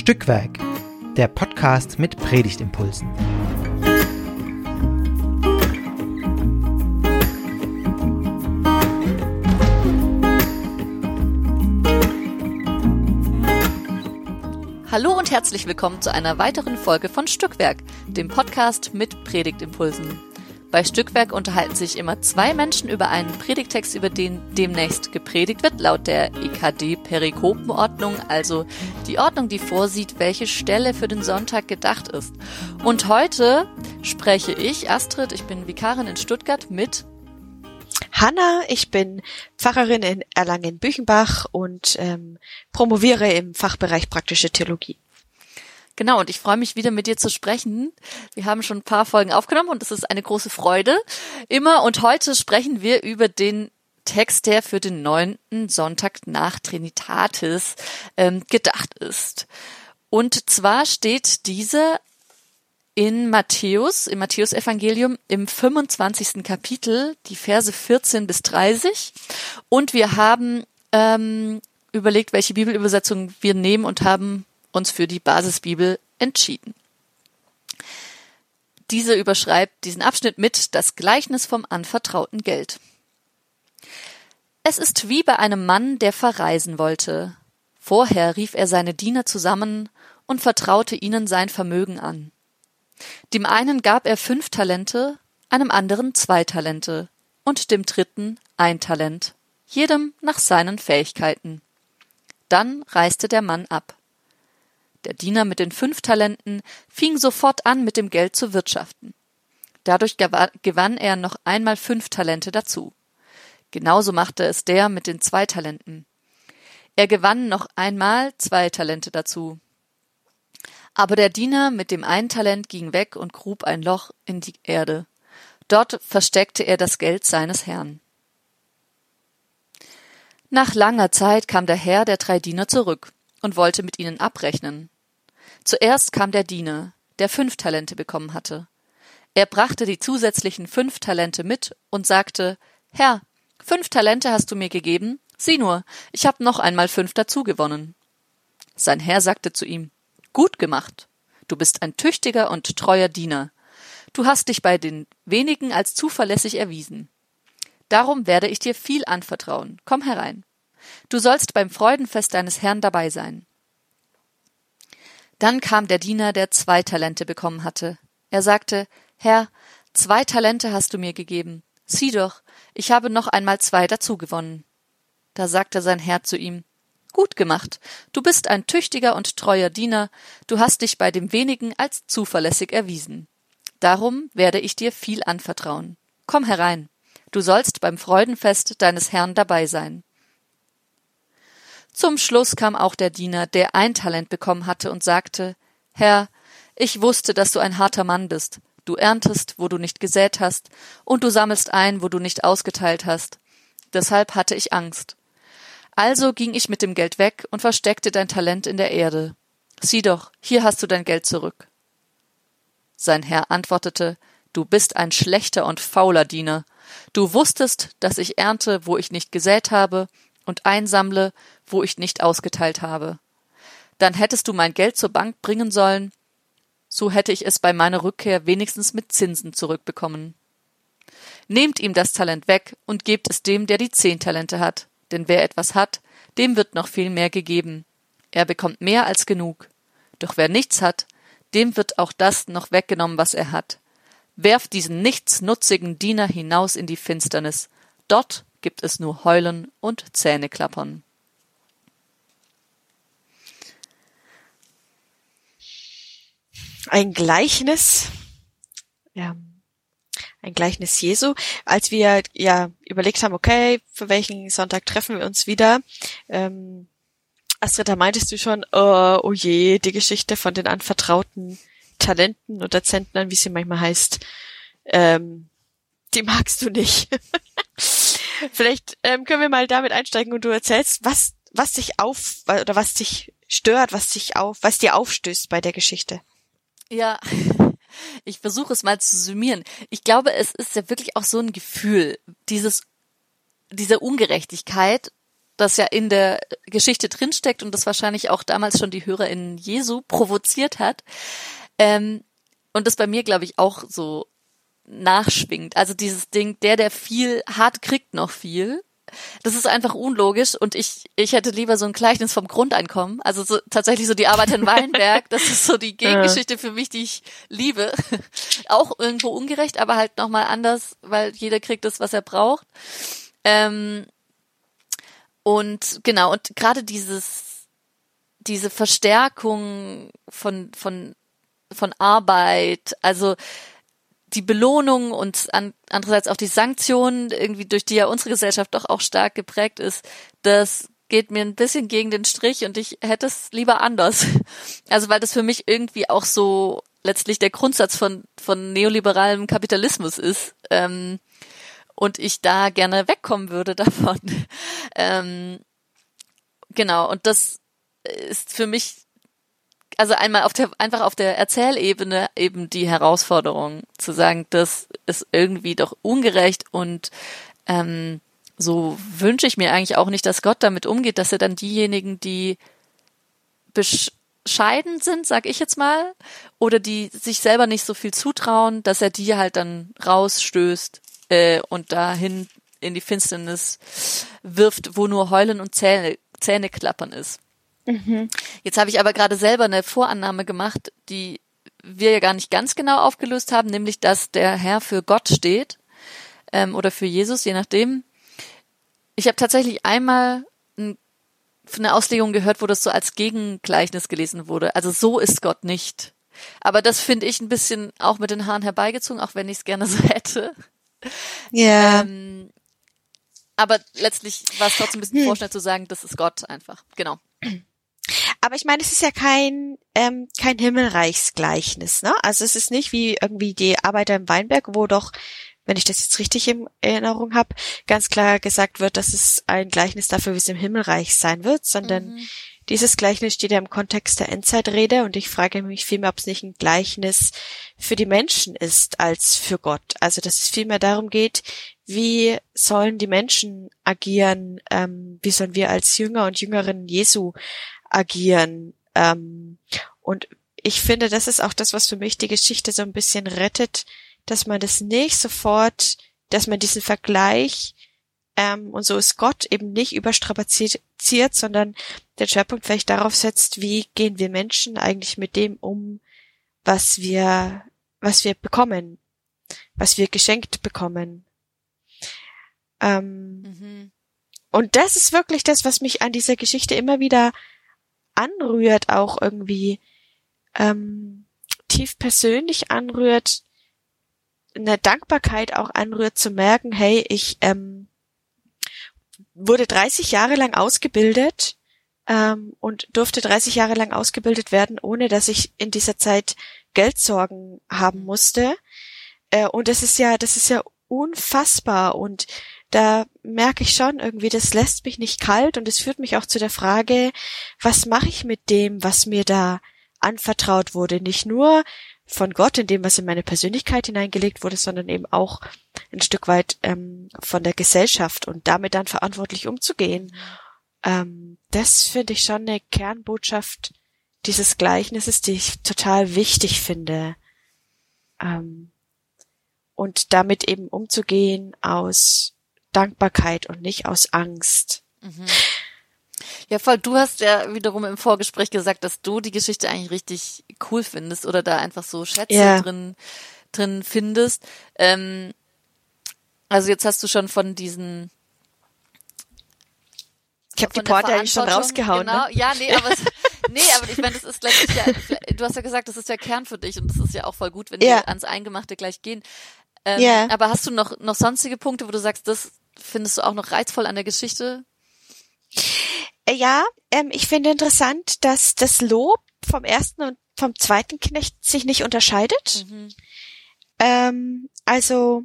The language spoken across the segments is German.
Stückwerk, der Podcast mit Predigtimpulsen. Hallo und herzlich willkommen zu einer weiteren Folge von Stückwerk, dem Podcast mit Predigtimpulsen. Bei Stückwerk unterhalten sich immer zwei Menschen über einen Predigtext, über den demnächst gepredigt wird, laut der EKD-Perikopenordnung, also die Ordnung, die vorsieht, welche Stelle für den Sonntag gedacht ist. Und heute spreche ich, Astrid, ich bin Vikarin in Stuttgart, mit Hanna, ich bin Pfarrerin in Erlangen-Büchenbach und ähm, promoviere im Fachbereich praktische Theologie. Genau, und ich freue mich wieder mit dir zu sprechen. Wir haben schon ein paar Folgen aufgenommen und es ist eine große Freude. Immer und heute sprechen wir über den Text, der für den neunten Sonntag nach Trinitatis ähm, gedacht ist. Und zwar steht dieser in Matthäus, im Matthäusevangelium im 25. Kapitel, die Verse 14 bis 30. Und wir haben ähm, überlegt, welche Bibelübersetzung wir nehmen und haben uns für die Basisbibel entschieden. Diese überschreibt diesen Abschnitt mit das Gleichnis vom anvertrauten Geld. Es ist wie bei einem Mann, der verreisen wollte. Vorher rief er seine Diener zusammen und vertraute ihnen sein Vermögen an. Dem einen gab er fünf Talente, einem anderen zwei Talente und dem dritten ein Talent, jedem nach seinen Fähigkeiten. Dann reiste der Mann ab. Der Diener mit den fünf Talenten fing sofort an, mit dem Geld zu wirtschaften. Dadurch gewann er noch einmal fünf Talente dazu. Genauso machte es der mit den zwei Talenten. Er gewann noch einmal zwei Talente dazu. Aber der Diener mit dem einen Talent ging weg und grub ein Loch in die Erde. Dort versteckte er das Geld seines Herrn. Nach langer Zeit kam der Herr der drei Diener zurück und wollte mit ihnen abrechnen. Zuerst kam der Diener, der fünf Talente bekommen hatte. Er brachte die zusätzlichen fünf Talente mit und sagte Herr, fünf Talente hast du mir gegeben, sieh nur, ich hab noch einmal fünf dazu gewonnen. Sein Herr sagte zu ihm Gut gemacht. Du bist ein tüchtiger und treuer Diener. Du hast dich bei den wenigen als zuverlässig erwiesen. Darum werde ich dir viel anvertrauen. Komm herein. Du sollst beim Freudenfest deines Herrn dabei sein. Dann kam der Diener, der zwei Talente bekommen hatte. Er sagte, Herr, zwei Talente hast du mir gegeben. Sieh doch, ich habe noch einmal zwei dazu gewonnen. Da sagte sein Herr zu ihm, Gut gemacht, du bist ein tüchtiger und treuer Diener, du hast dich bei dem wenigen als zuverlässig erwiesen. Darum werde ich dir viel anvertrauen. Komm herein, du sollst beim Freudenfest deines Herrn dabei sein. Zum Schluss kam auch der Diener, der ein Talent bekommen hatte, und sagte Herr, ich wusste, dass du ein harter Mann bist. Du erntest, wo du nicht gesät hast, und du sammelst ein, wo du nicht ausgeteilt hast. Deshalb hatte ich Angst. Also ging ich mit dem Geld weg und versteckte dein Talent in der Erde. Sieh doch, hier hast du dein Geld zurück. Sein Herr antwortete, Du bist ein schlechter und fauler Diener. Du wusstest, dass ich ernte, wo ich nicht gesät habe, und einsammle, wo ich nicht ausgeteilt habe. Dann hättest du mein Geld zur Bank bringen sollen, so hätte ich es bei meiner Rückkehr wenigstens mit Zinsen zurückbekommen. Nehmt ihm das Talent weg und gebt es dem, der die zehn Talente hat, denn wer etwas hat, dem wird noch viel mehr gegeben. Er bekommt mehr als genug. Doch wer nichts hat, dem wird auch das noch weggenommen, was er hat. Werft diesen nichtsnutzigen Diener hinaus in die Finsternis. Dort gibt es nur Heulen und Zähneklappern. Ein Gleichnis, ja, ein Gleichnis Jesu, als wir ja überlegt haben, okay, für welchen Sonntag treffen wir uns wieder. Ähm, Astrid, da meintest du schon, oh, oh je, die Geschichte von den anvertrauten Talenten oder Zentnern, wie sie manchmal heißt, ähm, die magst du nicht. Vielleicht ähm, können wir mal damit einsteigen und du erzählst, was, was dich auf oder was dich stört, was dich auf, was dir aufstößt bei der Geschichte. Ja, ich versuche es mal zu summieren. Ich glaube, es ist ja wirklich auch so ein Gefühl, dieses, dieser Ungerechtigkeit, das ja in der Geschichte drinsteckt und das wahrscheinlich auch damals schon die Hörer in Jesu provoziert hat. Ähm, und das bei mir, glaube ich, auch so nachschwingt. Also dieses Ding, der, der viel hat, kriegt noch viel. Das ist einfach unlogisch und ich, ich hätte lieber so ein Gleichnis vom Grundeinkommen. Also so, tatsächlich so die Arbeit in Weinberg. Das ist so die Gegengeschichte für mich, die ich liebe. Auch irgendwo ungerecht, aber halt nochmal anders, weil jeder kriegt das, was er braucht. Ähm, und genau, und gerade dieses, diese Verstärkung von, von, von Arbeit, also die Belohnung und an, andererseits auch die Sanktionen, irgendwie durch die ja unsere Gesellschaft doch auch stark geprägt ist, das geht mir ein bisschen gegen den Strich und ich hätte es lieber anders. Also weil das für mich irgendwie auch so letztlich der Grundsatz von, von neoliberalem Kapitalismus ist. Ähm, und ich da gerne wegkommen würde davon. ähm, genau, und das ist für mich also einmal auf der, einfach auf der Erzählebene eben die Herausforderung zu sagen, das ist irgendwie doch ungerecht und ähm, so wünsche ich mir eigentlich auch nicht, dass Gott damit umgeht, dass er dann diejenigen, die bescheiden sind, sag ich jetzt mal, oder die sich selber nicht so viel zutrauen, dass er die halt dann rausstößt äh, und dahin in die Finsternis wirft, wo nur Heulen und Zähne, Zähne klappern ist. Mhm. Jetzt habe ich aber gerade selber eine Vorannahme gemacht, die wir ja gar nicht ganz genau aufgelöst haben, nämlich dass der Herr für Gott steht ähm, oder für Jesus, je nachdem. Ich habe tatsächlich einmal ein, eine Auslegung gehört, wo das so als Gegengleichnis gelesen wurde. Also so ist Gott nicht. Aber das finde ich ein bisschen auch mit den Haaren herbeigezogen, auch wenn ich es gerne so hätte. Ja. Ähm, aber letztlich war es trotzdem ein bisschen hm. vorschnell zu sagen, das ist Gott einfach. Genau. Aber ich meine, es ist ja kein ähm, kein Himmelreichsgleichnis, ne? Also es ist nicht wie irgendwie die Arbeiter im Weinberg, wo doch, wenn ich das jetzt richtig in Erinnerung habe, ganz klar gesagt wird, dass es ein Gleichnis dafür, wie es im Himmelreich sein wird, sondern mhm. dieses Gleichnis steht ja im Kontext der Endzeitrede und ich frage mich vielmehr, ob es nicht ein Gleichnis für die Menschen ist als für Gott. Also dass es vielmehr darum geht, wie sollen die Menschen agieren, ähm, wie sollen wir als Jünger und Jüngerinnen Jesu agieren. Ähm, und ich finde, das ist auch das, was für mich die Geschichte so ein bisschen rettet, dass man das nicht sofort, dass man diesen Vergleich ähm, und so ist Gott eben nicht überstrapaziert, sondern den Schwerpunkt vielleicht darauf setzt, wie gehen wir Menschen eigentlich mit dem um, was wir, was wir bekommen, was wir geschenkt bekommen. Ähm, mhm. Und das ist wirklich das, was mich an dieser Geschichte immer wieder anrührt, auch irgendwie ähm, tief persönlich anrührt, eine Dankbarkeit auch anrührt, zu merken, hey, ich ähm, wurde 30 Jahre lang ausgebildet ähm, und durfte 30 Jahre lang ausgebildet werden, ohne dass ich in dieser Zeit Geldsorgen haben musste. Äh, und das ist ja, das ist ja unfassbar und da merke ich schon irgendwie, das lässt mich nicht kalt und es führt mich auch zu der Frage, was mache ich mit dem, was mir da anvertraut wurde? Nicht nur von Gott in dem, was in meine Persönlichkeit hineingelegt wurde, sondern eben auch ein Stück weit ähm, von der Gesellschaft und damit dann verantwortlich umzugehen. Ähm, das finde ich schon eine Kernbotschaft dieses Gleichnisses, die ich total wichtig finde. Ähm, und damit eben umzugehen aus Dankbarkeit und nicht aus Angst. Mhm. Ja, voll. Du hast ja wiederum im Vorgespräch gesagt, dass du die Geschichte eigentlich richtig cool findest oder da einfach so Schätze ja. drin drin findest. Ähm, also jetzt hast du schon von diesen ich habe die Porte eigentlich schon rausgehauen. Genau, ne? ja, nee, aber es, nee, aber ich meine, das ist letztlich ja, du hast ja gesagt, das ist der Kern für dich und das ist ja auch voll gut, wenn ja. wir ans Eingemachte gleich gehen. Ähm, yeah. Aber hast du noch noch sonstige Punkte, wo du sagst, das findest du auch noch reizvoll an der Geschichte? Äh, ja, ähm, ich finde interessant, dass das Lob vom ersten und vom zweiten Knecht sich nicht unterscheidet. Mhm. Ähm, also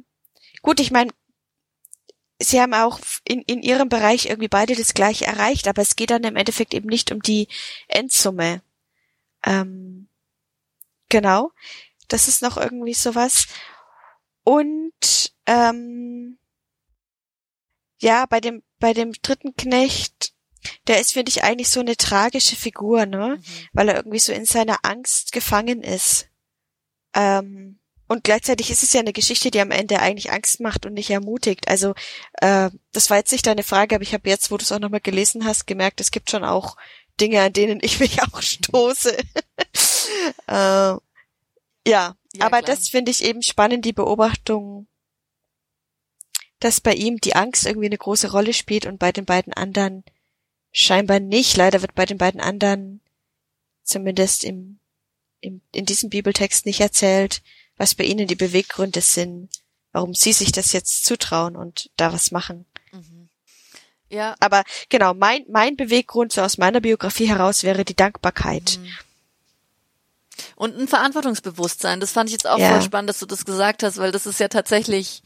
gut, ich meine, sie haben auch in, in ihrem Bereich irgendwie beide das gleiche erreicht, aber es geht dann im Endeffekt eben nicht um die Endsumme. Ähm, genau, das ist noch irgendwie sowas. Und ähm, ja, bei dem, bei dem dritten Knecht der ist, finde ich, eigentlich so eine tragische Figur, ne? Mhm. Weil er irgendwie so in seiner Angst gefangen ist. Ähm, und gleichzeitig ist es ja eine Geschichte, die am Ende eigentlich Angst macht und nicht ermutigt. Also äh, das war jetzt nicht deine Frage, aber ich habe jetzt, wo du es auch nochmal gelesen hast, gemerkt, es gibt schon auch Dinge, an denen ich mich auch stoße. äh, ja, ja, aber klar. das finde ich eben spannend, die Beobachtung, dass bei ihm die Angst irgendwie eine große Rolle spielt und bei den beiden anderen scheinbar nicht. Leider wird bei den beiden anderen zumindest im, im in diesem Bibeltext nicht erzählt, was bei ihnen die Beweggründe sind, warum sie sich das jetzt zutrauen und da was machen. Mhm. Ja. Aber genau, mein, mein Beweggrund so aus meiner Biografie heraus wäre die Dankbarkeit. Mhm. Und ein Verantwortungsbewusstsein. Das fand ich jetzt auch ja. voll spannend, dass du das gesagt hast, weil das ist ja tatsächlich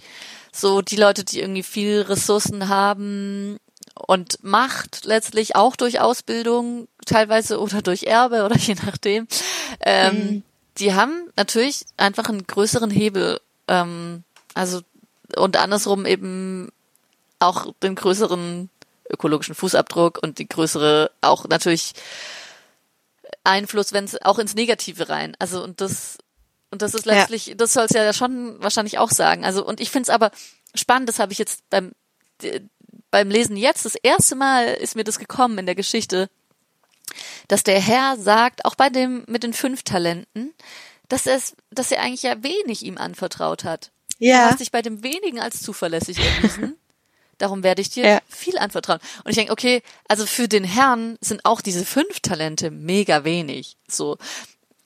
so die Leute, die irgendwie viel Ressourcen haben und Macht letztlich auch durch Ausbildung teilweise oder durch Erbe oder je nachdem. Ähm, mhm die haben natürlich einfach einen größeren Hebel, ähm, also und andersrum eben auch den größeren ökologischen Fußabdruck und die größere auch natürlich Einfluss, wenn es auch ins Negative rein. Also und das und das ist letztlich, ja. das soll es ja schon wahrscheinlich auch sagen. Also und ich finde es aber spannend, das habe ich jetzt beim beim Lesen jetzt das erste Mal ist mir das gekommen in der Geschichte, dass der Herr sagt, auch bei dem mit den fünf Talenten, dass es, dass er eigentlich ja wenig ihm anvertraut hat. Ja. Du hast dich bei dem wenigen als zuverlässig erwiesen. Darum werde ich dir ja. viel anvertrauen. Und ich denke, okay, also für den Herrn sind auch diese fünf Talente mega wenig. So.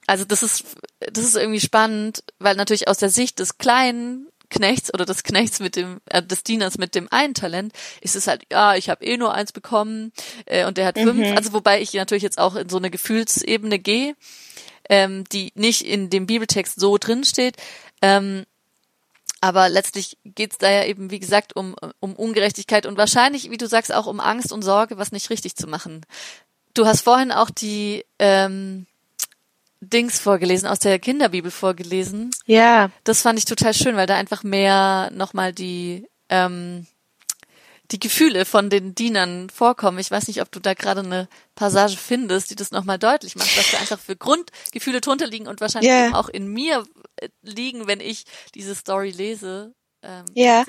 Also das ist, das ist irgendwie spannend, weil natürlich aus der Sicht des kleinen Knechts oder des Knechts mit dem, äh, des Dieners mit dem einen Talent, ist es halt, ja, ich habe eh nur eins bekommen äh, und der hat fünf. Mhm. Also wobei ich natürlich jetzt auch in so eine Gefühlsebene gehe, ähm, die nicht in dem Bibeltext so drin steht. Ähm, aber letztlich geht's da ja eben, wie gesagt, um, um Ungerechtigkeit und wahrscheinlich, wie du sagst, auch um Angst und Sorge, was nicht richtig zu machen. Du hast vorhin auch die ähm, Dings vorgelesen, aus der Kinderbibel vorgelesen. Ja. Das fand ich total schön, weil da einfach mehr nochmal die, ähm, die Gefühle von den Dienern vorkommen. Ich weiß nicht, ob du da gerade eine Passage findest, die das nochmal deutlich macht, dass da einfach für Grundgefühle drunter liegen und wahrscheinlich yeah. auch in mir äh, liegen, wenn ich diese Story lese. Ähm, ja,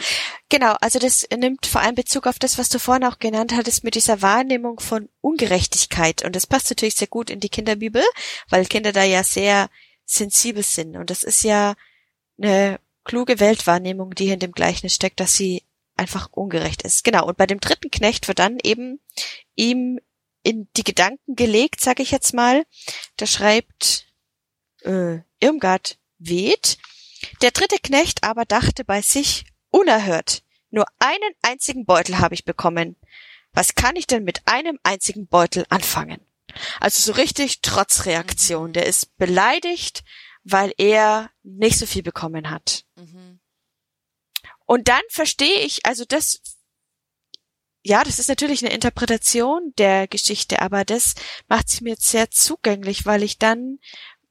genau. Also das nimmt vor allem Bezug auf das, was du vorhin auch genannt hattest, mit dieser Wahrnehmung von Ungerechtigkeit. Und das passt natürlich sehr gut in die Kinderbibel, weil Kinder da ja sehr sensibel sind. Und das ist ja eine kluge Weltwahrnehmung, die in dem Gleichnis steckt, dass sie einfach ungerecht ist. Genau. Und bei dem dritten Knecht wird dann eben ihm in die Gedanken gelegt, sage ich jetzt mal. Da schreibt äh, Irmgard Weht, der dritte Knecht aber dachte bei sich, unerhört, nur einen einzigen Beutel habe ich bekommen. Was kann ich denn mit einem einzigen Beutel anfangen? Also so richtig Trotzreaktion. Mhm. Der ist beleidigt, weil er nicht so viel bekommen hat. Mhm. Und dann verstehe ich, also das, ja, das ist natürlich eine Interpretation der Geschichte, aber das macht sie mir jetzt sehr zugänglich, weil ich dann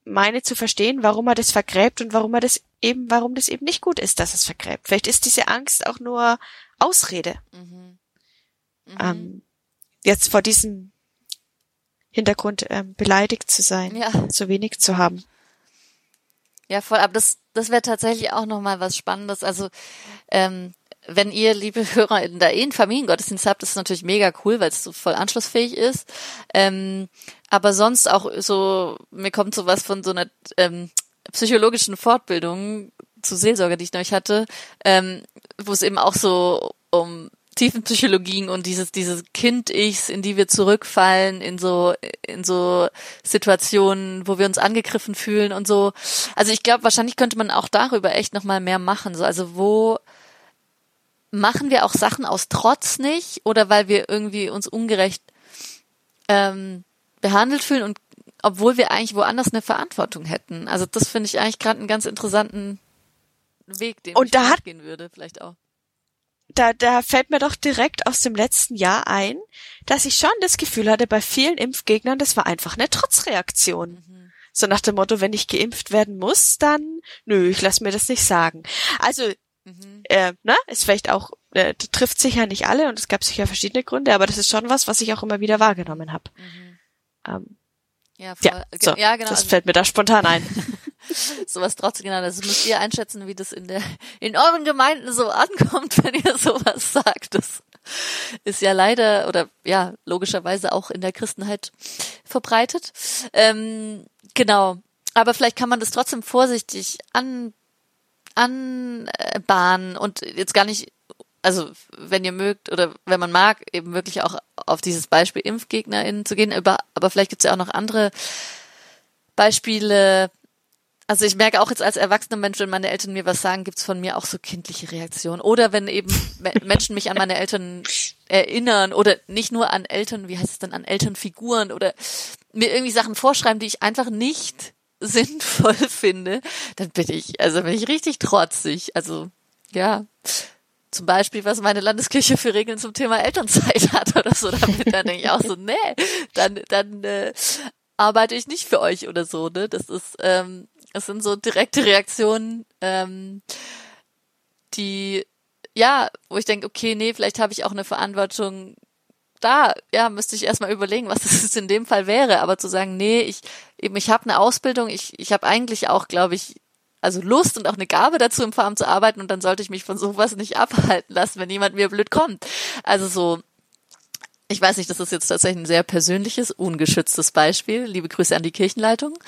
meine zu verstehen, warum er das vergräbt und warum er das eben, warum das eben nicht gut ist, dass es vergräbt. Vielleicht ist diese Angst auch nur Ausrede. Mhm. Mhm. Ähm, jetzt vor diesem Hintergrund ähm, beleidigt zu sein, ja. zu wenig zu haben. Ja, voll. Aber das, das wäre tatsächlich auch nochmal was Spannendes. Also ähm, wenn ihr, liebe Hörer, in der Ehen Familiengottesdienst habt, ist es natürlich mega cool, weil es so voll anschlussfähig ist. Ähm, aber sonst auch so, mir kommt sowas von so einer ähm, psychologischen Fortbildung zu Seelsorge, die ich neulich hatte, ähm, wo es eben auch so um Tiefenpsychologien und dieses, dieses Kind-Ichs, in die wir zurückfallen, in so, in so Situationen, wo wir uns angegriffen fühlen und so. Also ich glaube, wahrscheinlich könnte man auch darüber echt nochmal mehr machen. So, also wo machen wir auch Sachen aus Trotz nicht oder weil wir irgendwie uns ungerecht ähm, behandelt fühlen und obwohl wir eigentlich woanders eine Verantwortung hätten. Also das finde ich eigentlich gerade einen ganz interessanten Weg, den und ich da hat, gehen würde, vielleicht auch. Da, da fällt mir doch direkt aus dem letzten Jahr ein, dass ich schon das Gefühl hatte, bei vielen Impfgegnern, das war einfach eine Trotzreaktion. Mhm. So nach dem Motto, wenn ich geimpft werden muss, dann nö, ich lass mir das nicht sagen. Also Mhm. Äh, ne? Ist vielleicht auch äh, trifft sicher nicht alle und es gab sicher verschiedene Gründe, aber das ist schon was, was ich auch immer wieder wahrgenommen habe. Mhm. Ähm, ja, voll, ja, so, ja, genau. Das also, fällt mir da spontan ein. sowas trotzdem, genau, das müsst ihr einschätzen, wie das in der, in euren Gemeinden so ankommt, wenn ihr sowas sagt. Das ist ja leider oder ja, logischerweise auch in der Christenheit verbreitet. Ähm, genau. Aber vielleicht kann man das trotzdem vorsichtig an, anbahnen und jetzt gar nicht also wenn ihr mögt oder wenn man mag, eben wirklich auch auf dieses Beispiel ImpfgegnerInnen zu gehen, aber, aber vielleicht gibt es ja auch noch andere Beispiele. Also ich merke auch jetzt als erwachsener Mensch, wenn meine Eltern mir was sagen, gibt's von mir auch so kindliche Reaktionen. Oder wenn eben Menschen mich an meine Eltern erinnern oder nicht nur an Eltern, wie heißt es dann, an Elternfiguren oder mir irgendwie Sachen vorschreiben, die ich einfach nicht sinnvoll finde, dann bin ich, also bin ich richtig trotzig. Also ja, zum Beispiel, was meine Landeskirche für Regeln zum Thema Elternzeit hat oder so, damit dann denke ich auch so, nee, dann, dann äh, arbeite ich nicht für euch oder so, ne? Das ist, ähm, das sind so direkte Reaktionen, ähm, die, ja, wo ich denke, okay, nee, vielleicht habe ich auch eine Verantwortung da, ja, müsste ich erstmal überlegen, was das in dem Fall wäre, aber zu sagen, nee, ich eben, ich habe eine Ausbildung, ich, ich habe eigentlich auch, glaube ich, also Lust und auch eine Gabe dazu, im Farm zu arbeiten und dann sollte ich mich von sowas nicht abhalten lassen, wenn jemand mir blöd kommt. Also so, ich weiß nicht, das ist jetzt tatsächlich ein sehr persönliches, ungeschütztes Beispiel. Liebe Grüße an die Kirchenleitung.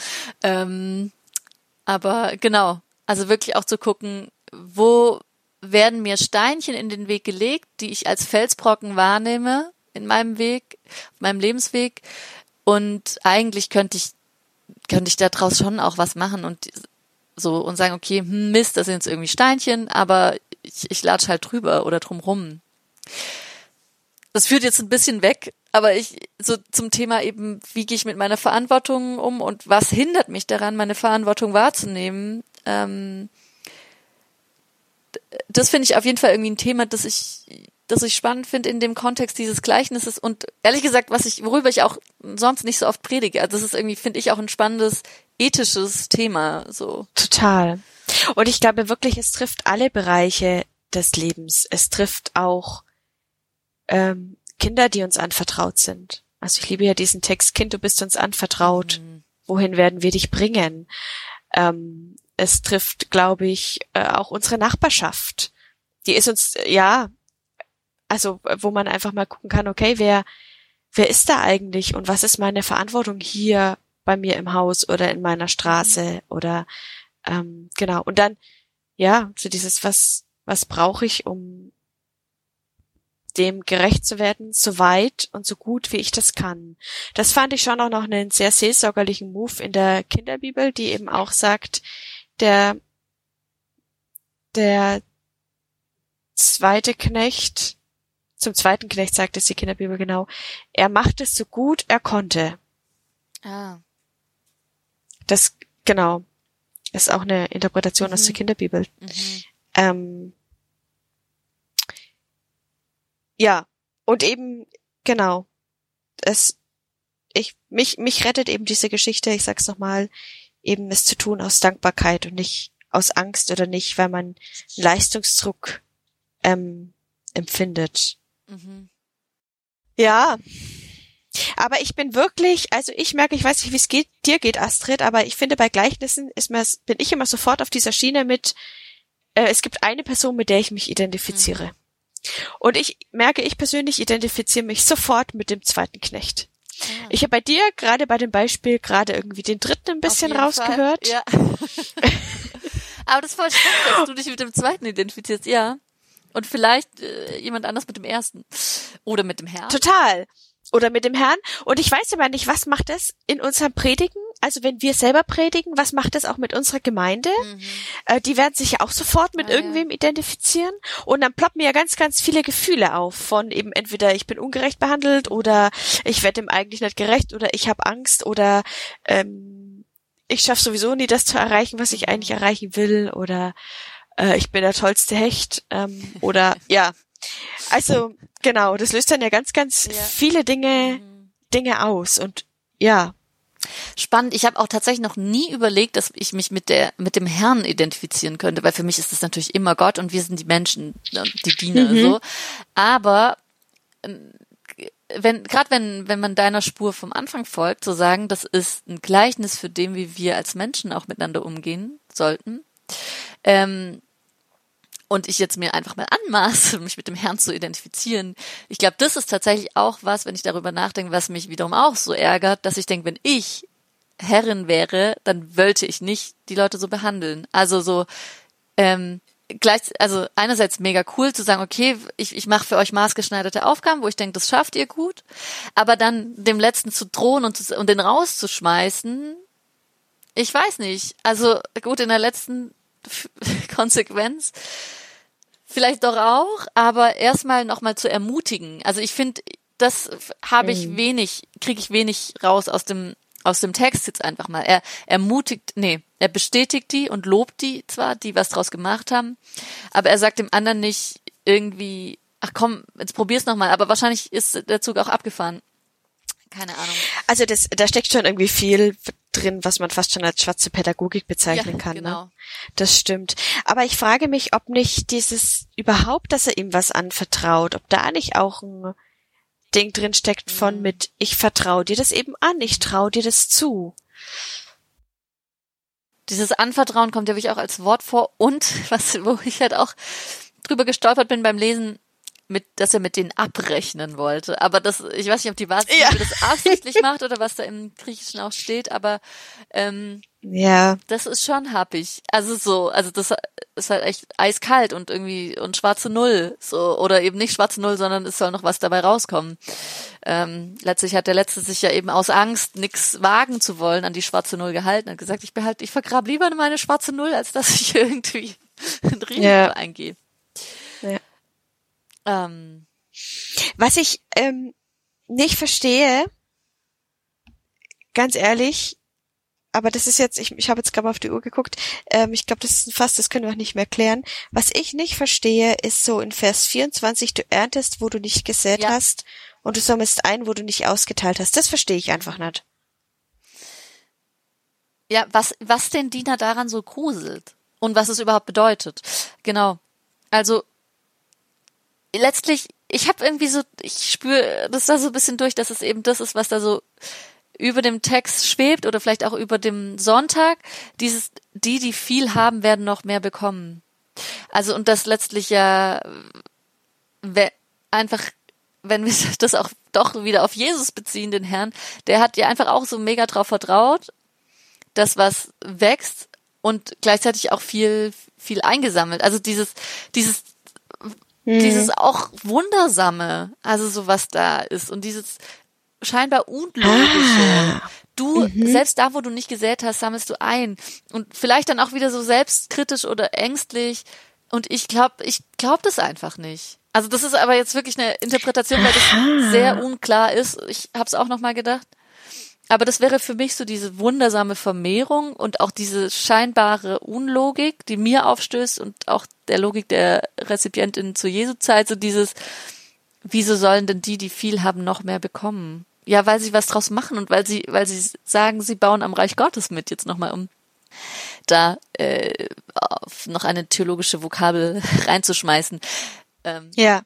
Ähm, aber genau, also wirklich auch zu gucken, wo werden mir Steinchen in den Weg gelegt, die ich als Felsbrocken wahrnehme in meinem Weg, auf meinem Lebensweg. Und eigentlich könnte ich, könnte ich daraus schon auch was machen und so und sagen, okay, hm, Mist, das sind jetzt irgendwie Steinchen, aber ich, ich latsch halt drüber oder drumrum. Das führt jetzt ein bisschen weg, aber ich so zum Thema eben, wie gehe ich mit meiner Verantwortung um und was hindert mich daran, meine Verantwortung wahrzunehmen. Ähm, das finde ich auf jeden Fall irgendwie ein Thema, das ich das ich spannend finde in dem Kontext dieses Gleichnisses und ehrlich gesagt, was ich, worüber ich auch sonst nicht so oft predige. Also das ist irgendwie, finde ich, auch ein spannendes ethisches Thema, so. Total. Und ich glaube wirklich, es trifft alle Bereiche des Lebens. Es trifft auch ähm, Kinder, die uns anvertraut sind. Also ich liebe ja diesen Text, Kind, du bist uns anvertraut. Mhm. Wohin werden wir dich bringen? Ähm, es trifft, glaube ich, äh, auch unsere Nachbarschaft. Die ist uns, ja, also wo man einfach mal gucken kann, okay, wer, wer ist da eigentlich und was ist meine Verantwortung hier bei mir im Haus oder in meiner Straße mhm. oder ähm, genau. Und dann, ja, so dieses, was, was brauche ich, um dem gerecht zu werden, so weit und so gut, wie ich das kann. Das fand ich schon auch noch einen sehr seelsorgerlichen Move in der Kinderbibel, die eben auch sagt, der, der zweite Knecht zum zweiten Knecht sagt es die Kinderbibel genau, er macht es so gut er konnte. Ah. Das, genau, ist auch eine Interpretation mhm. aus der mhm. Kinderbibel. Mhm. Ähm, ja, und eben, genau, es, ich, mich, mich rettet eben diese Geschichte, ich sag's nochmal, eben es zu tun aus Dankbarkeit und nicht aus Angst oder nicht, weil man Leistungsdruck ähm, empfindet. Mhm. Ja. Aber ich bin wirklich, also ich merke, ich weiß nicht, wie es geht, dir geht, Astrid, aber ich finde, bei Gleichnissen ist mir, bin ich immer sofort auf dieser Schiene mit, äh, es gibt eine Person, mit der ich mich identifiziere. Mhm. Und ich merke, ich persönlich identifiziere mich sofort mit dem zweiten Knecht. Ja. Ah. Ich habe bei dir gerade bei dem Beispiel gerade irgendwie den dritten ein bisschen rausgehört. Fall. Ja. aber das ist voll spannend, dass du dich mit dem zweiten identifizierst, ja. Und vielleicht äh, jemand anders mit dem ersten. Oder mit dem Herrn. Total. Oder mit dem Herrn. Und ich weiß aber nicht, was macht das in unserem Predigen? Also wenn wir selber predigen, was macht das auch mit unserer Gemeinde? Mhm. Äh, die werden sich ja auch sofort mit ah, irgendwem ja. identifizieren. Und dann ploppen ja ganz, ganz viele Gefühle auf von eben entweder ich bin ungerecht behandelt oder ich werde dem eigentlich nicht gerecht oder ich habe Angst oder ähm, ich schaffe sowieso nie das zu erreichen, was ich mhm. eigentlich erreichen will oder äh, ich bin der tollste Hecht ähm, oder ja. Also genau, das löst dann ja ganz, ganz ja. viele Dinge, mhm. Dinge aus und ja. Spannend. Ich habe auch tatsächlich noch nie überlegt, dass ich mich mit der mit dem Herrn identifizieren könnte, weil für mich ist das natürlich immer Gott und wir sind die Menschen, äh, die Diener mhm. so. Aber ähm, wenn gerade wenn wenn man deiner Spur vom Anfang folgt, zu so sagen, das ist ein Gleichnis für dem, wie wir als Menschen auch miteinander umgehen sollten. Ähm, und ich jetzt mir einfach mal anmaße, mich mit dem Herrn zu identifizieren. Ich glaube, das ist tatsächlich auch was, wenn ich darüber nachdenke, was mich wiederum auch so ärgert, dass ich denke, wenn ich Herrin wäre, dann wollte ich nicht die Leute so behandeln. Also so ähm, gleich, also einerseits mega cool zu sagen, okay, ich, ich mache für euch maßgeschneiderte Aufgaben, wo ich denke, das schafft ihr gut, aber dann dem Letzten zu drohen und, zu, und den rauszuschmeißen, ich weiß nicht. Also gut, in der letzten Konsequenz vielleicht doch auch, aber erstmal nochmal zu ermutigen. Also ich finde, das habe ich mhm. wenig, kriege ich wenig raus aus dem aus dem Text jetzt einfach mal. Er ermutigt, nee, er bestätigt die und lobt die zwar, die was draus gemacht haben, aber er sagt dem anderen nicht irgendwie, ach komm, jetzt probier's nochmal, aber wahrscheinlich ist der Zug auch abgefahren. Keine Ahnung. Also das, da steckt schon irgendwie viel drin, was man fast schon als schwarze Pädagogik bezeichnen ja, kann. Ne? Genau. Ne? Das stimmt. Aber ich frage mich, ob nicht dieses überhaupt, dass er ihm was anvertraut, ob da nicht auch ein Ding drin steckt von mhm. mit, ich vertraue dir das eben an, ich traue dir das zu. Dieses Anvertrauen kommt ja wirklich auch als Wort vor und was, wo ich halt auch drüber gestolpert bin beim Lesen, mit, dass er mit denen abrechnen wollte. Aber das, ich weiß nicht, ob die Wahrheit ja. das absichtlich macht oder was da im Griechischen auch steht, aber ähm, ja. Das ist schon happig. Also so, also das ist halt echt eiskalt und irgendwie und schwarze Null. So, oder eben nicht schwarze Null, sondern es soll noch was dabei rauskommen. Ähm, letztlich hat der Letzte sich ja eben aus Angst, nichts wagen zu wollen, an die schwarze Null gehalten. Hat gesagt, ich behalte, ich vergrab lieber meine schwarze Null, als dass ich irgendwie ein Risiko ja. eingehe. Ähm. Was ich ähm, nicht verstehe, ganz ehrlich, aber das ist jetzt, ich, ich habe jetzt gerade mal auf die Uhr geguckt, ähm, ich glaube, das ist fast, das können wir auch nicht mehr klären. Was ich nicht verstehe, ist so in Vers 24, du erntest, wo du nicht gesät ja. hast und du sammelst ein, wo du nicht ausgeteilt hast. Das verstehe ich einfach nicht. Ja, was, was den Diener daran so gruselt und was es überhaupt bedeutet. Genau. Also letztlich, ich habe irgendwie so, ich spüre das da so ein bisschen durch, dass es eben das ist, was da so über dem Text schwebt oder vielleicht auch über dem Sonntag, dieses, die, die viel haben, werden noch mehr bekommen. Also, und das letztlich ja einfach, wenn wir das auch doch wieder auf Jesus beziehen, den Herrn, der hat ja einfach auch so mega drauf vertraut, dass was wächst und gleichzeitig auch viel, viel eingesammelt. Also dieses, dieses, mhm. dieses auch Wundersame, also so was da ist und dieses scheinbar unlogische. Ah. Du, mhm. selbst da, wo du nicht gesät hast, sammelst du ein. Und vielleicht dann auch wieder so selbstkritisch oder ängstlich. Und ich glaube, ich glaube das einfach nicht. Also das ist aber jetzt wirklich eine Interpretation, weil das sehr unklar ist. Ich habe es auch noch mal gedacht. Aber das wäre für mich so diese wundersame Vermehrung und auch diese scheinbare Unlogik, die mir aufstößt und auch der Logik der Rezipientin zu Jesu Zeit, so dieses, wieso sollen denn die, die viel haben, noch mehr bekommen? Ja, weil sie was draus machen und weil sie, weil sie sagen, sie bauen am Reich Gottes mit, jetzt nochmal um da äh, noch eine theologische Vokabel reinzuschmeißen. Ähm, ja.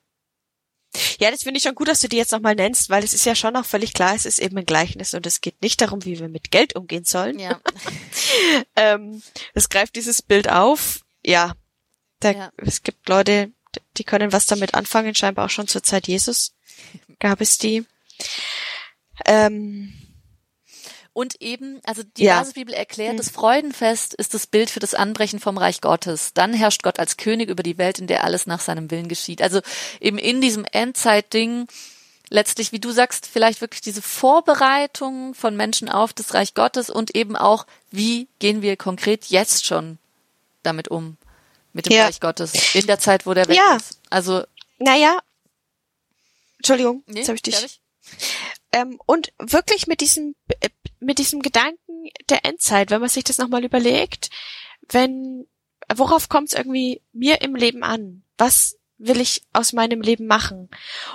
Ja, das finde ich schon gut, dass du die jetzt nochmal nennst, weil es ist ja schon auch völlig klar, es ist eben ein Gleichnis und es geht nicht darum, wie wir mit Geld umgehen sollen. Ja. ähm, es greift dieses Bild auf. Ja, da, ja. es gibt Leute, die können was damit anfangen, scheinbar auch schon zur Zeit Jesus gab es die. Ähm, und eben, also die ja. Basisbibel erklärt, hm. das Freudenfest ist das Bild für das Anbrechen vom Reich Gottes. Dann herrscht Gott als König über die Welt, in der alles nach seinem Willen geschieht. Also eben in diesem Endzeitding letztlich, wie du sagst, vielleicht wirklich diese Vorbereitung von Menschen auf das Reich Gottes und eben auch, wie gehen wir konkret jetzt schon damit um, mit dem ja. Reich Gottes, in der Zeit, wo der weg ja. ist. Also. Naja. Entschuldigung, nee, jetzt habe ich dich. Ehrlich? Ähm, und wirklich mit diesem, äh, mit diesem Gedanken der Endzeit, wenn man sich das nochmal überlegt, wenn, worauf kommt es irgendwie mir im Leben an? Was, will ich aus meinem Leben machen?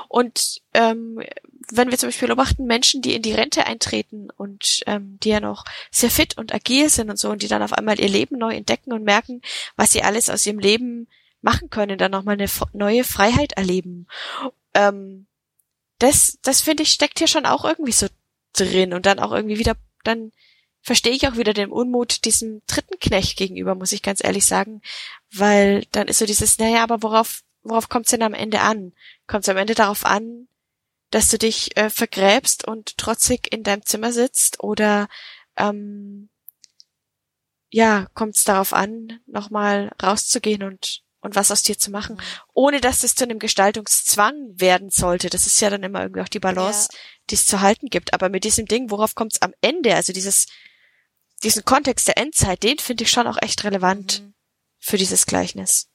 Und ähm, wenn wir zum Beispiel beobachten, Menschen, die in die Rente eintreten und ähm, die ja noch sehr fit und agil sind und so und die dann auf einmal ihr Leben neu entdecken und merken, was sie alles aus ihrem Leben machen können, dann nochmal eine neue Freiheit erleben. Ähm, das, das finde ich, steckt hier schon auch irgendwie so drin und dann auch irgendwie wieder, dann verstehe ich auch wieder den Unmut diesem dritten Knecht gegenüber, muss ich ganz ehrlich sagen, weil dann ist so dieses, naja, aber worauf, worauf kommt es denn am Ende an? Kommt es am Ende darauf an, dass du dich äh, vergräbst und trotzig in deinem Zimmer sitzt oder ähm, ja, kommt es darauf an, nochmal rauszugehen und und was aus dir zu machen, mhm. ohne dass es zu einem Gestaltungszwang werden sollte. Das ist ja dann immer irgendwie auch die Balance, ja. die es zu halten gibt. Aber mit diesem Ding, worauf kommt es am Ende? Also dieses, diesen Kontext der Endzeit, den finde ich schon auch echt relevant mhm. für dieses Gleichnis.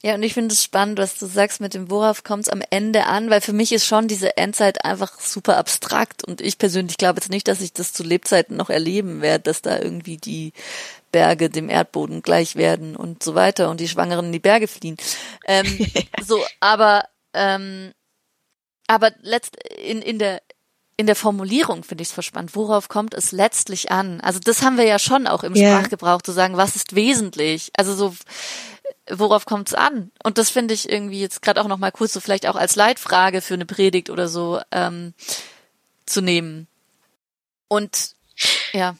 Ja, und ich finde es spannend, was du sagst mit dem, worauf kommt es am Ende an, weil für mich ist schon diese Endzeit einfach super abstrakt und ich persönlich glaube jetzt nicht, dass ich das zu Lebzeiten noch erleben werde, dass da irgendwie die Berge dem Erdboden gleich werden und so weiter und die Schwangeren in die Berge fliehen. Ähm, so, aber ähm, aber letzt in in der in der Formulierung finde ich es verspannt. Worauf kommt es letztlich an? Also das haben wir ja schon auch im yeah. Sprachgebrauch zu sagen, was ist wesentlich? Also so worauf kommt es an? Und das finde ich irgendwie jetzt gerade auch noch mal kurz so vielleicht auch als Leitfrage für eine Predigt oder so ähm, zu nehmen. Und ja.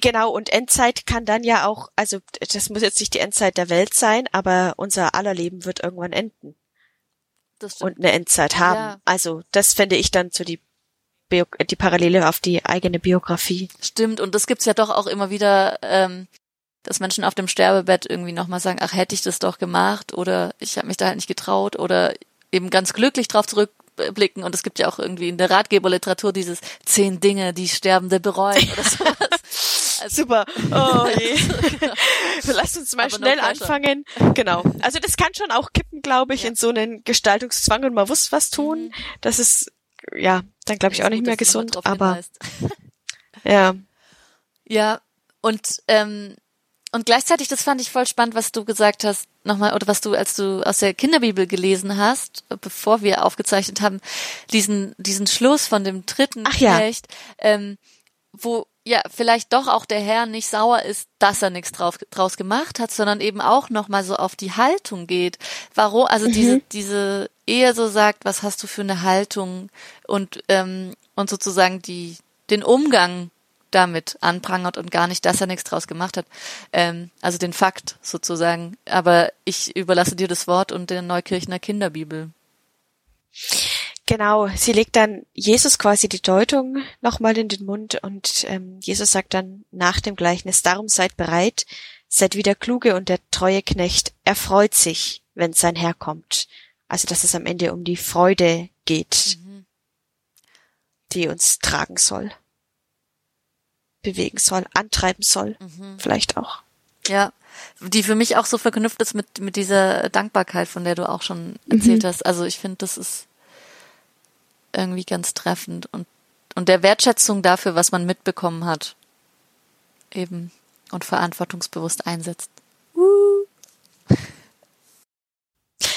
Genau, und Endzeit kann dann ja auch, also das muss jetzt nicht die Endzeit der Welt sein, aber unser aller Leben wird irgendwann enden. Und eine Endzeit haben. Ja. Also das fände ich dann so die Bio die Parallele auf die eigene Biografie. Stimmt, und das gibt's ja doch auch immer wieder, ähm, dass Menschen auf dem Sterbebett irgendwie nochmal sagen, ach, hätte ich das doch gemacht oder ich habe mich da halt nicht getraut oder eben ganz glücklich drauf zurückblicken. Und es gibt ja auch irgendwie in der Ratgeberliteratur dieses zehn Dinge, die Sterbende bereuen oder sowas. Also, Super. Oh je. genau. Lasst uns mal Aber schnell anfangen. Genau. Also das kann schon auch kippen, glaube ich, ja. in so einen Gestaltungszwang und man muss was tun. Mhm. Das ist, ja, dann glaube ich auch nicht gut, mehr gesund. Aber ja. Ja, und ähm, und gleichzeitig, das fand ich voll spannend, was du gesagt hast, nochmal, oder was du, als du aus der Kinderbibel gelesen hast, bevor wir aufgezeichnet haben, diesen, diesen Schluss von dem dritten Ach ja. Knecht, ähm, wo ja vielleicht doch auch der Herr nicht sauer ist, dass er nichts drauf, draus gemacht hat, sondern eben auch nochmal so auf die Haltung geht. Warum, also mhm. diese, diese Ehe so sagt, was hast du für eine Haltung und, ähm, und sozusagen die, den Umgang damit anprangert und gar nicht, dass er nichts draus gemacht hat. Ähm, also den Fakt sozusagen. Aber ich überlasse dir das Wort und der Neukirchner Kinderbibel. Genau, sie legt dann Jesus quasi die Deutung nochmal in den Mund und ähm, Jesus sagt dann nach dem Gleichnis, darum seid bereit, seid wie der kluge und der treue Knecht, er freut sich, wenn sein Herr kommt. Also dass es am Ende um die Freude geht, mhm. die uns tragen soll bewegen soll, antreiben soll, mhm. vielleicht auch. Ja, die für mich auch so verknüpft ist mit, mit dieser Dankbarkeit, von der du auch schon erzählt mhm. hast. Also ich finde, das ist irgendwie ganz treffend und, und der Wertschätzung dafür, was man mitbekommen hat, eben und verantwortungsbewusst einsetzt. Uh.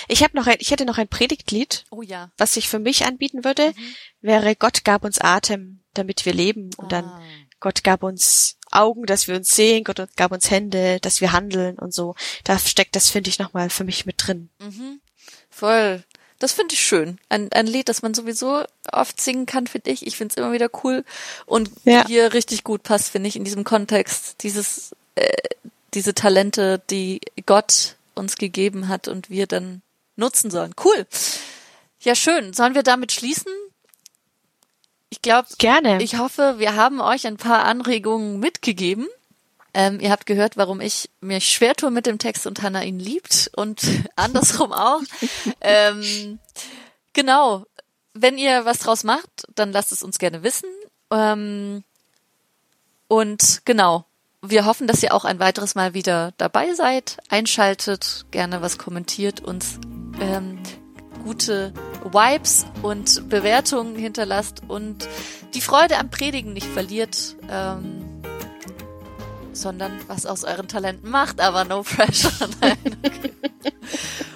Ich habe noch ein, ich hätte noch ein Predigtlied. Oh ja. Was sich für mich anbieten würde, mhm. wäre Gott gab uns Atem, damit wir leben und ah. dann Gott gab uns Augen, dass wir uns sehen, Gott gab uns Hände, dass wir handeln und so. Da steckt das, finde ich, nochmal für mich mit drin. Mhm. Voll. Das finde ich schön. Ein, ein Lied, das man sowieso oft singen kann, finde ich. Ich finde es immer wieder cool. Und ja. hier richtig gut passt, finde ich, in diesem Kontext. Dieses, äh, diese Talente, die Gott uns gegeben hat und wir dann nutzen sollen. Cool. Ja, schön. Sollen wir damit schließen? Ich glaube, gerne. Ich hoffe, wir haben euch ein paar Anregungen mitgegeben. Ähm, ihr habt gehört, warum ich mich schwer tue mit dem Text und Hannah ihn liebt und andersrum auch. ähm, genau. Wenn ihr was draus macht, dann lasst es uns gerne wissen. Ähm, und genau, wir hoffen, dass ihr auch ein weiteres Mal wieder dabei seid, einschaltet, gerne was kommentiert, uns ähm, gute Vibes und Bewertungen hinterlasst und die Freude am Predigen nicht verliert, ähm, sondern was aus euren Talenten macht, aber no pressure. Nein.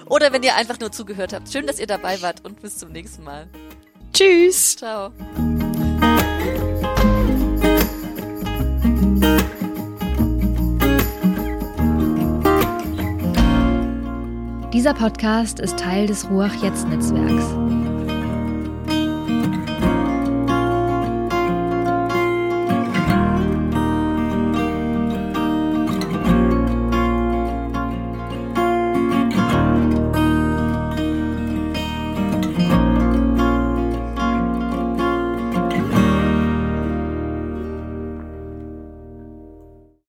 oder wenn ihr einfach nur zugehört habt. Schön, dass ihr dabei wart und bis zum nächsten Mal. Tschüss. Ciao. Dieser Podcast ist Teil des Ruach Jetzt Netzwerks.